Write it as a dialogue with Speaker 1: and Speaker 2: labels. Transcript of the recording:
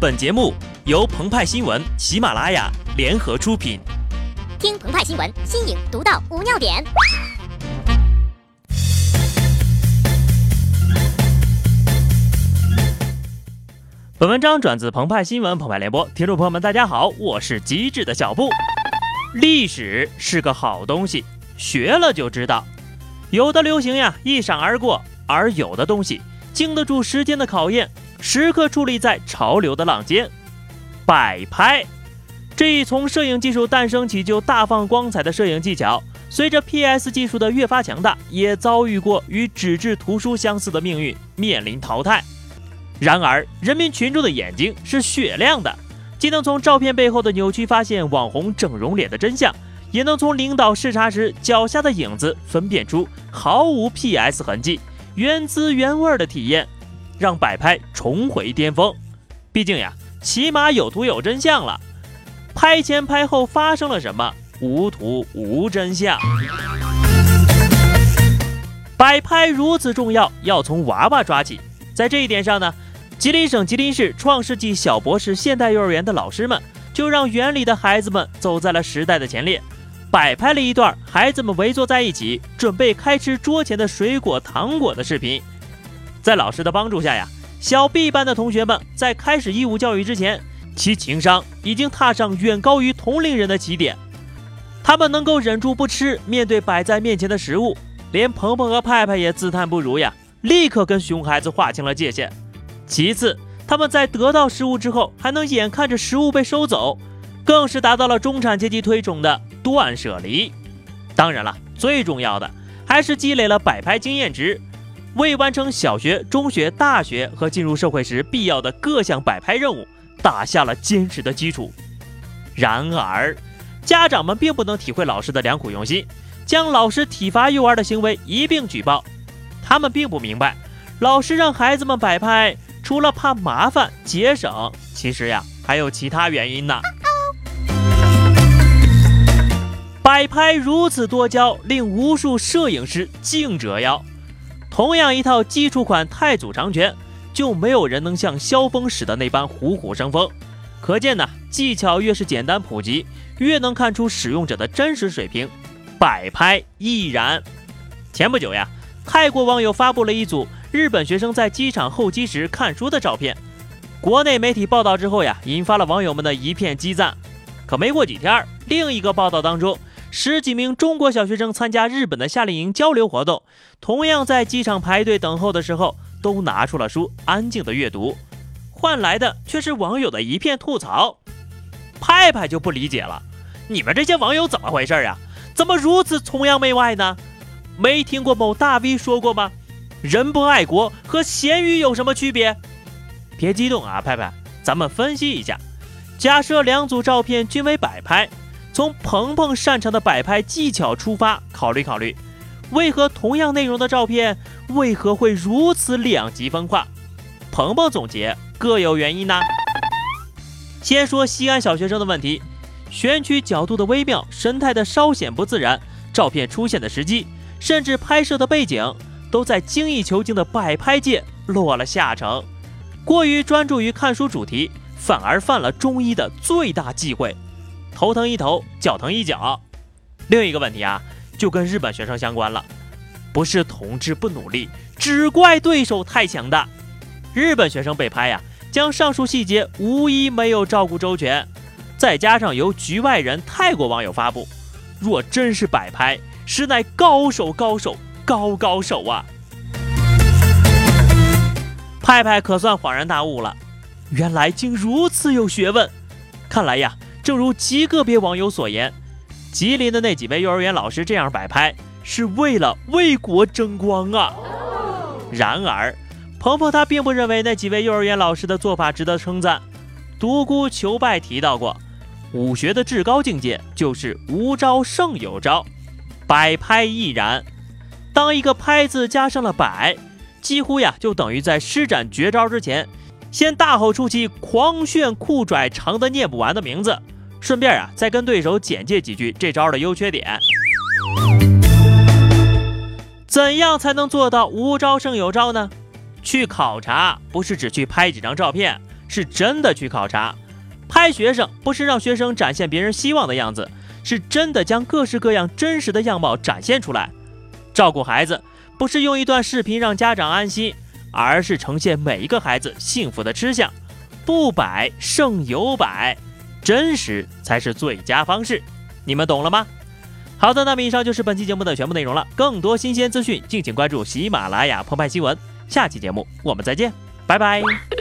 Speaker 1: 本节目由澎湃新闻、喜马拉雅联合出品。
Speaker 2: 听澎湃新闻，新颖独到，无尿点。
Speaker 1: 本文章转自澎湃新闻《澎湃联播，听众朋友们，大家好，我是机智的小布。历史是个好东西，学了就知道。有的流行呀，一闪而过；而有的东西经得住时间的考验。时刻矗立在潮流的浪尖，摆拍这一从摄影技术诞生起就大放光彩的摄影技巧，随着 PS 技术的越发强大，也遭遇过与纸质图书相似的命运，面临淘汰。然而，人民群众的眼睛是雪亮的，既能从照片背后的扭曲发现网红整容脸的真相，也能从领导视察时脚下的影子分辨出毫无 PS 痕迹、原汁原味的体验。让摆拍重回巅峰，毕竟呀，起码有图有真相了。拍前拍后发生了什么？无图无真相。摆拍如此重要，要从娃娃抓起。在这一点上呢，吉林省吉林市创世纪小博士现代幼儿园的老师们就让园里的孩子们走在了时代的前列，摆拍了一段孩子们围坐在一起，准备开吃桌前的水果糖果的视频。在老师的帮助下呀，小 B 班的同学们在开始义务教育之前，其情商已经踏上远高于同龄人的起点。他们能够忍住不吃，面对摆在面前的食物，连鹏鹏和派派也自叹不如呀，立刻跟熊孩子划清了界限。其次，他们在得到食物之后，还能眼看着食物被收走，更是达到了中产阶级推崇的断舍离。当然了，最重要的还是积累了摆拍经验值。为完成小学、中学、大学和进入社会时必要的各项摆拍任务，打下了坚实的基础。然而，家长们并不能体会老师的良苦用心，将老师体罚幼儿的行为一并举报。他们并不明白，老师让孩子们摆拍，除了怕麻烦、节省，其实呀，还有其他原因呢。摆拍如此多娇，令无数摄影师竞折腰。同样一套基础款太祖长拳，就没有人能像萧峰使的那般虎虎生风。可见呢，技巧越是简单普及，越能看出使用者的真实水平。摆拍亦然。前不久呀，泰国网友发布了一组日本学生在机场候机时看书的照片，国内媒体报道之后呀，引发了网友们的一片激赞。可没过几天，另一个报道当中。十几名中国小学生参加日本的夏令营交流活动，同样在机场排队等候的时候，都拿出了书，安静的阅读，换来的却是网友的一片吐槽。派派就不理解了，你们这些网友怎么回事啊？怎么如此崇洋媚外呢？没听过某大 V 说过吗？人不爱国和咸鱼有什么区别？别激动啊，派派，咱们分析一下。假设两组照片均为摆拍。从鹏鹏擅长的摆拍技巧出发，考虑考虑，为何同样内容的照片为何会如此两极分化？鹏鹏总结各有原因呢。先说西安小学生的问题，选取角度的微妙，神态的稍显不自然，照片出现的时机，甚至拍摄的背景，都在精益求精的摆拍界落了下乘。过于专注于看书主题，反而犯了中医的最大忌讳。头疼一头，脚疼一脚。另一个问题啊，就跟日本学生相关了，不是同志不努力，只怪对手太强大。日本学生被拍呀，将上述细节无一没有照顾周全，再加上由局外人泰国网友发布，若真是摆拍，实乃高手高手高高手啊！派派可算恍然大悟了，原来竟如此有学问，看来呀。正如极个别网友所言，吉林的那几位幼儿园老师这样摆拍，是为了为国争光啊。然而，鹏鹏他并不认为那几位幼儿园老师的做法值得称赞。独孤求败提到过，武学的至高境界就是无招胜有招，摆拍亦然。当一个拍字加上了摆，几乎呀就等于在施展绝招之前，先大吼出其狂炫酷拽长的念不完的名字。顺便啊，再跟对手简介几句这招的优缺点。怎样才能做到无招胜有招呢？去考察不是只去拍几张照片，是真的去考察。拍学生不是让学生展现别人希望的样子，是真的将各式各样真实的样貌展现出来。照顾孩子不是用一段视频让家长安心，而是呈现每一个孩子幸福的吃相。不摆胜有摆，真实才是最佳方式。你们懂了吗？好的，那么以上就是本期节目的全部内容了。更多新鲜资讯，敬请关注喜马拉雅澎湃新闻。下期节目我们再见，拜拜。